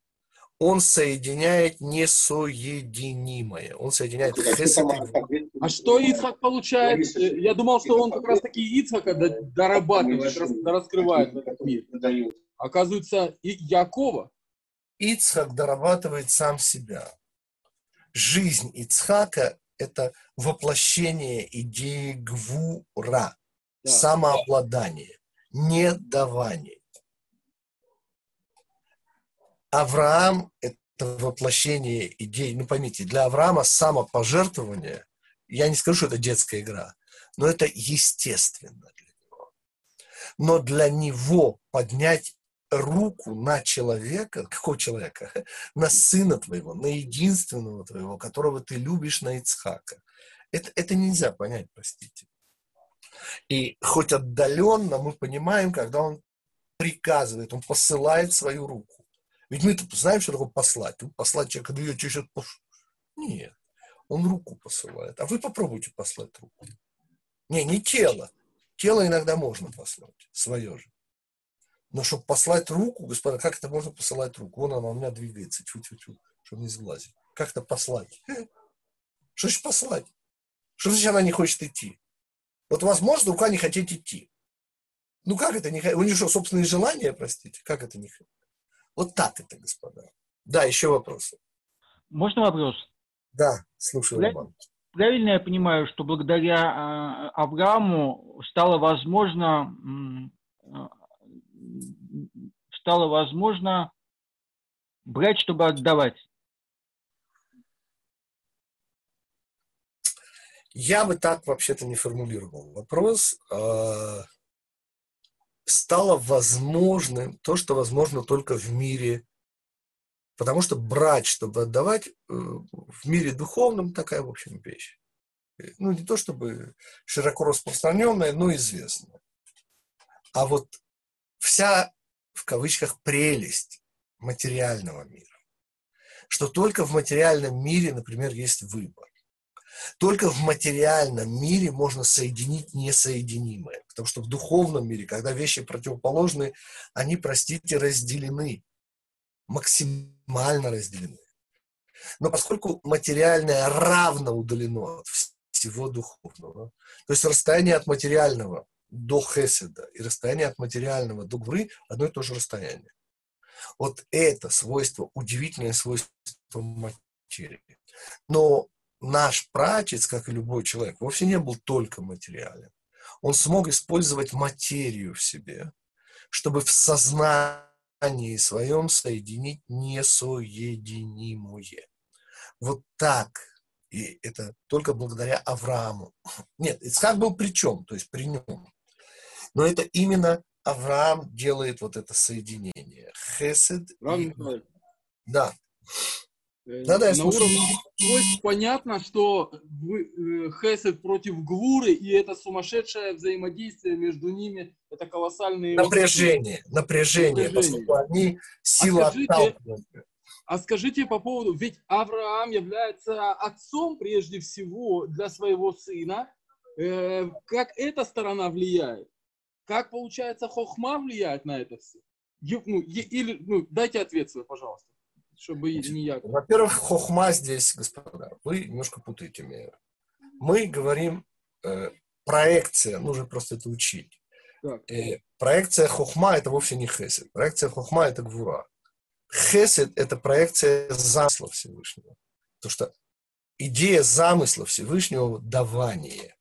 Он соединяет несоединимое. Он соединяет хесед. А что Ицхак получает? Э, Я думал, что он как раз таки Ицхака до- дорабатывает, рас- раскрывает этот мир. Оказывается, и Якова. Ицхак дорабатывает сам себя. Жизнь Ицхака – это воплощение идеи гвура, Да. самообладание, недавание. Авраам – это воплощение идей. Ну, поймите, для Авраама самопожертвование, я не скажу, что это детская игра, но это естественно для него. Но для него поднять руку на человека, какого человека? *laughs* На сына твоего, на единственного твоего, которого ты любишь, на Ицхака. Это, это нельзя понять, простите. И хоть отдаленно мы понимаем, когда он приказывает, он посылает свою руку. Ведь мы знаем, что такое послать. Послать человека, да я тебе сейчас пошлю. Нет, он руку посылает. А вы попробуйте послать руку. Не, не тело. Тело иногда можно послать, свое же. Но чтобы послать руку, господа, как это можно посылать руку? Вон она у меня двигается, чуть-чуть, чтобы не сглазить. Как это послать? Что значит послать? Что значит она не хочет идти? Вот может рука не хотеть идти. Ну как это не хотеть? У нее что, собственные желания, простите? Как это не хотеть? Вот так это, господа. Да, еще вопросы. Можно вопрос? Да, слушаю. Роман. Правильно я понимаю, что благодаря э, Аврааму стало возможно э, стало возможно брать, чтобы отдавать. Я бы так вообще-то не формулировал вопрос. Стало возможным то, что возможно только в мире, потому что брать, чтобы отдавать, э, в мире духовном такая, в общем, вещь. Э, Ну, не то чтобы широко распространенная, но известная. А вот вся, в кавычках, прелесть материального мира, что только в материальном мире, например, есть выбор. Только в материальном мире можно соединить несоединимое. Потому что в духовном мире, когда вещи противоположны, они, простите, разделены. Максимально разделены. Но поскольку материальное равно удалено от всего духовного, то есть расстояние от материального до хеседа и расстояние от материального до гвры одно и то же расстояние. Вот это свойство, удивительное свойство материи. Но наш прачец, как и любой человек, вовсе не был только материален. Он смог использовать материю в себе, чтобы в сознании своем соединить несоединимое. Вот так. И это только благодаря Аврааму. *clears throat* Нет, Ицхак был при чем? То есть при нем. Но это именно Авраам делает вот это соединение. Хесед. И- Да. э, Да-да, я на уровне свойств понятно, что э, Хесед против Гвуры, и это сумасшедшее взаимодействие между ними, это колоссальные... Напряжение, напряжение, Напряжение. поскольку они сила скажите, отталкивания. А скажите по поводу, ведь Авраам является отцом прежде всего для своего сына. Э, как эта сторона влияет? Как, получается, хохма влияет на это все? Ну, или, ну, дайте ответ свой, пожалуйста, чтобы не я. Во-первых, хохма здесь, господа, вы немножко путаете меня. Мы говорим э, проекция, нужно просто это учить. Так. Э, проекция хохма это вовсе не хесед. Проекция хохма это гвура. Хесед это проекция замысла Всевышнего. Потому что идея замысла Всевышнего – давание.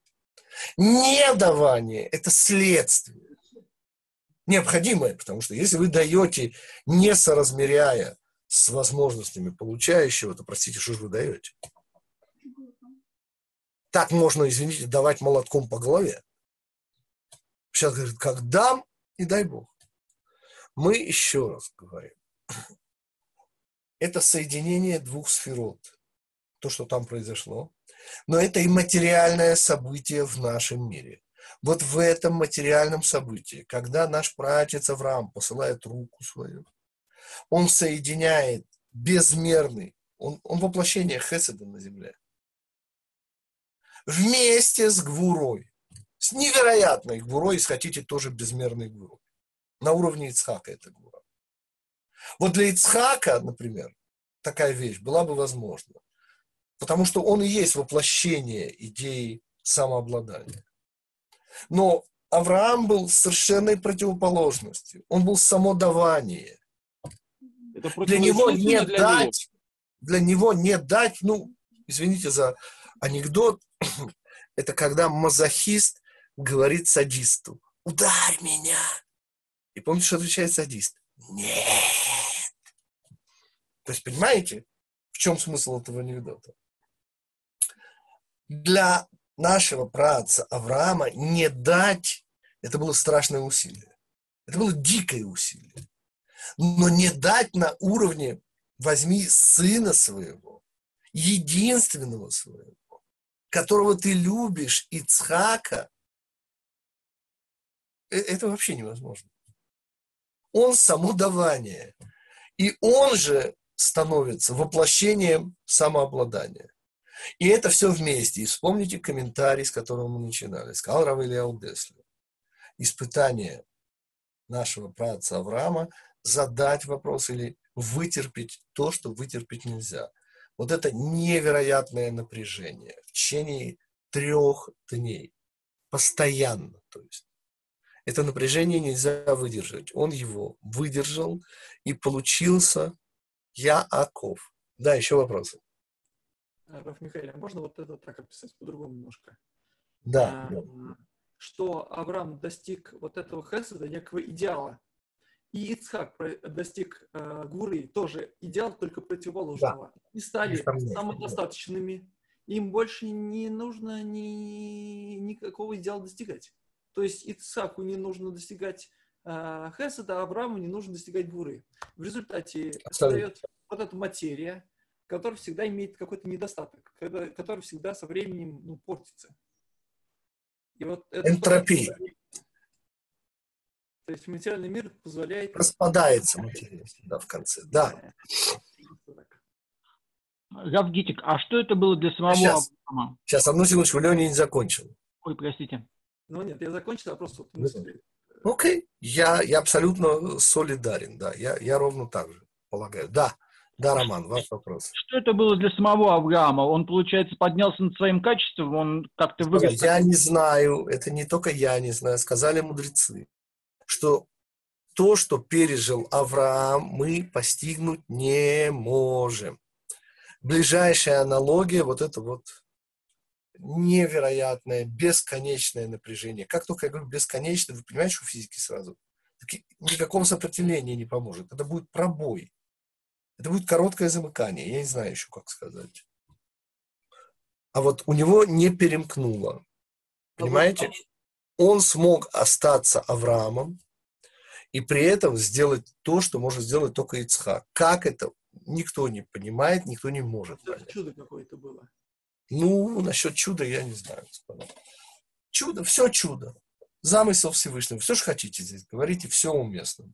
Недавание – это следствие. Необходимое, потому что если вы даете, не соразмеряя с возможностями получающего, то, простите, что же вы даете? Так можно, извините, давать молотком по голове. Сейчас говорит, как дам, и дай Бог. Мы еще раз говорим. Это соединение двух сферот. То, что там произошло. Но это и материальное событие в нашем мире. Вот в этом материальном событии, когда наш праотец Авраам посылает руку свою, он соединяет безмерный, он, он воплощение Хеседа на земле, вместе с Гвурой, с невероятной Гвурой, если хотите, тоже безмерной Гвурой. На уровне Ицхака это Гвура. Вот для Ицхака, например, такая вещь была бы возможна. Потому что он и есть воплощение идеи самообладания. Но Авраам был совершенной противоположностью. Он был самодавание. Это Для него не для дать, для него не дать, ну, извините за анекдот, *clears throat* это когда мазохист говорит садисту, ударь меня. И помните, что отвечает садист? Нет. То есть, понимаете, в чем смысл этого анекдота? Для нашего праца Авраама не дать, это было страшное усилие. Это было дикое усилие. Но не дать на уровне возьми сына своего, единственного своего, которого ты любишь, Ицхака, э, это вообще невозможно. Он само давание. И он же становится воплощением самообладания. И это все вместе. И вспомните комментарий, с которого мы начинали. Сказал Рав Ильяу Деслер. Испытание нашего праца Авраама задать вопрос или вытерпеть то, что вытерпеть нельзя. Вот это невероятное напряжение в течение трех дней. Постоянно. То есть. Это напряжение нельзя выдержать. Он его выдержал, и получился Яаков. Да, еще вопросы. Раф Михаил, а можно вот это так описать по-другому немножко? Да. А, Что Авраам достиг вот этого хеседа, некого идеала. И Ицхак достиг э, Гуры, тоже идеал, только противоположного. И стали Несомненно, самодостаточными. Им больше не нужно ни, никакого идеала достигать. То есть Ицхаку не нужно достигать э, Хеседа, а Аврааму не нужно достигать Гуры. В результате создает вот эта материя, которая всегда имеет какой-то недостаток, который всегда со временем ну, портится. И вот это Энтропия. тоже- То есть материальный мир позволяет... Распадается материя всегда в конце. Да. Рав Гитик, а что это было для самого Сейчас. Авраама? Сейчас, одну секундочку, Леня не закончил. Ой, простите. Ну нет, я закончил, а просто вот Ну. Окей, я, я абсолютно солидарен, да, я, я ровно так же полагаю. Да, да, Роман, ваш вопрос. Что это было для самого Авраама? Он, получается, поднялся над своим качеством, он как-то вырос. Я не знаю, это не только я не знаю, сказали мудрецы, что то, что пережил Авраам, мы постигнуть не можем. Ближайшая аналогия, вот это вот невероятное, бесконечное напряжение. Как только я говорю бесконечное, вы понимаете, что в физике сразу? Так Никакого сопротивления не поможет. Это будет пробой. Это будет короткое замыкание. Я не знаю еще, как сказать. А вот у него не перемкнуло. Понимаете? Он смог остаться Авраамом и при этом сделать то, что может сделать только Ицхак. Как это? Никто не понимает, никто не может Это понять. чудо какое-то было. Ну, насчет чуда я не знаю, господа. Чудо, все чудо. Замысел Всевышнего. Все, что хотите здесь, говорите, все уместно.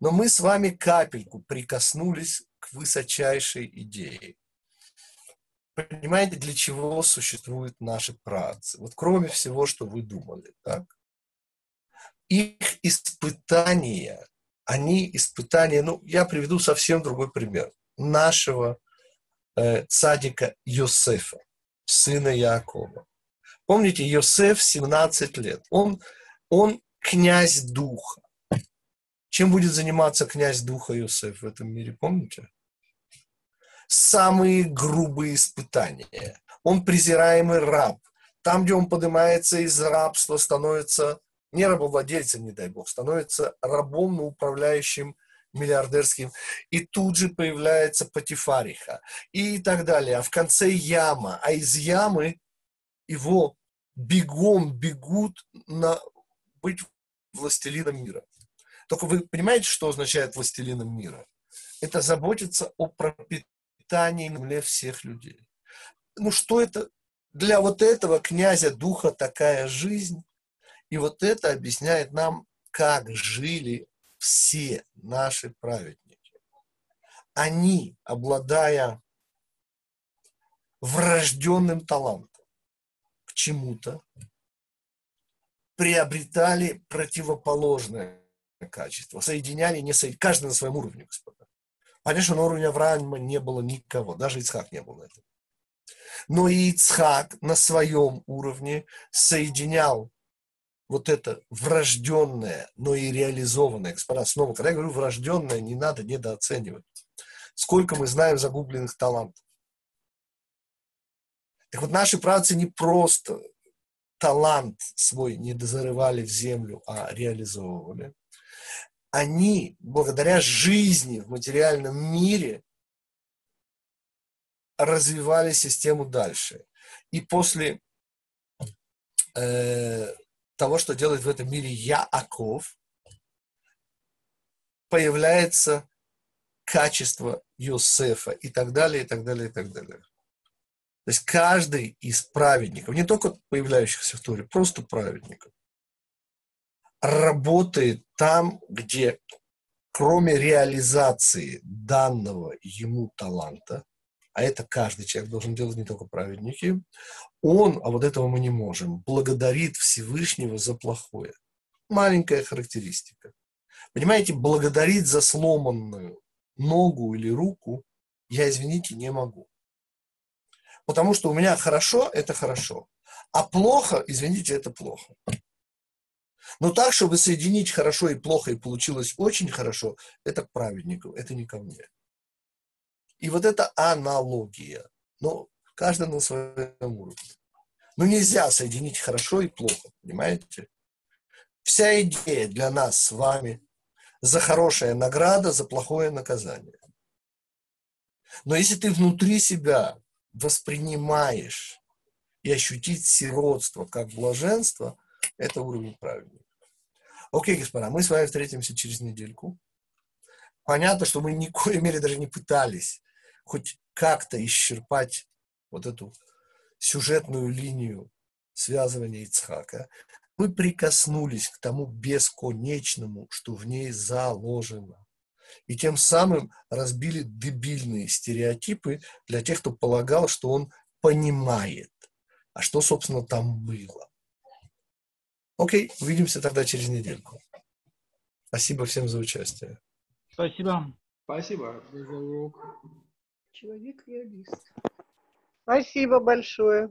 Но мы с вами капельку прикоснулись к высочайшей идее. Понимаете, для чего существуют наши працы? Вот кроме всего, что вы думали, так? Их испытания, они испытания, ну, я приведу совсем другой пример. Нашего э, цадика Йосефа, сына Якова. Помните, Йосеф 17 лет. Он, он князь духа. Чем будет заниматься князь духа Йосеф в этом мире, помните? Самые грубые испытания. Он презираемый раб. Там, где он поднимается из рабства, становится не рабовладельцем, не дай бог, становится рабом, но управляющим миллиардерским. И тут же появляется Патифариха и так далее. А в конце яма. А из ямы его бегом бегут на быть властелином мира. Только вы понимаете, что означает властелином мира? Это заботиться о пропитании на земле всех людей. Ну что это? Для вот этого князя духа такая жизнь. И вот это объясняет нам, как жили все наши праведники. Они, обладая врожденным талантом к чему-то, приобретали противоположное качество, соединяли, не соединяли, каждый на своем уровне, господа. Понятно, на уровне Авраама не было никого, даже Ицхак не был на этом. Но и Ицхак на своем уровне соединял вот это врожденное, но и реализованное. Господа, снова, когда я говорю врожденное, не надо недооценивать. Сколько мы знаем загубленных талантов. Так вот, наши працы не просто талант свой не дозарывали в землю, а реализовывали. Они, благодаря жизни в материальном мире, развивали систему дальше. И после э, того, что делает в этом мире Яаков, появляется качество Йосефа и так далее, и так далее, и так далее. То есть каждый из праведников, не только появляющихся в Торе, просто праведников, работает там, где кроме реализации данного ему таланта, а это каждый человек должен делать, не только праведники, он, а вот этого мы не можем, благодарит Всевышнего за плохое. Маленькая характеристика. Понимаете, благодарить за сломанную ногу или руку я, извините, не могу. Потому что у меня хорошо – это хорошо. А плохо, извините, это плохо. Но так, чтобы соединить хорошо и плохо, и получилось очень хорошо, это к праведнику, это не ко мне. И вот это аналогия. Но каждый на своем уровне. Но нельзя соединить хорошо и плохо, понимаете? Вся идея для нас с вами за хорошая награда, за плохое наказание. Но если ты внутри себя воспринимаешь и ощутить сиротство как блаженство, это уровень праведника. Окей, господа, мы с вами встретимся через недельку. Понятно, что мы ни в коей мере даже не пытались хоть как-то исчерпать вот эту сюжетную линию связывания Ицхака. Мы прикоснулись к тому бесконечному, что в ней заложено и тем самым разбили дебильные стереотипы для тех, кто полагал, что он понимает, а что, собственно, там было. Окей, увидимся тогда через недельку. Спасибо всем за участие. Спасибо. Спасибо за урок. Человек реалист. Спасибо большое.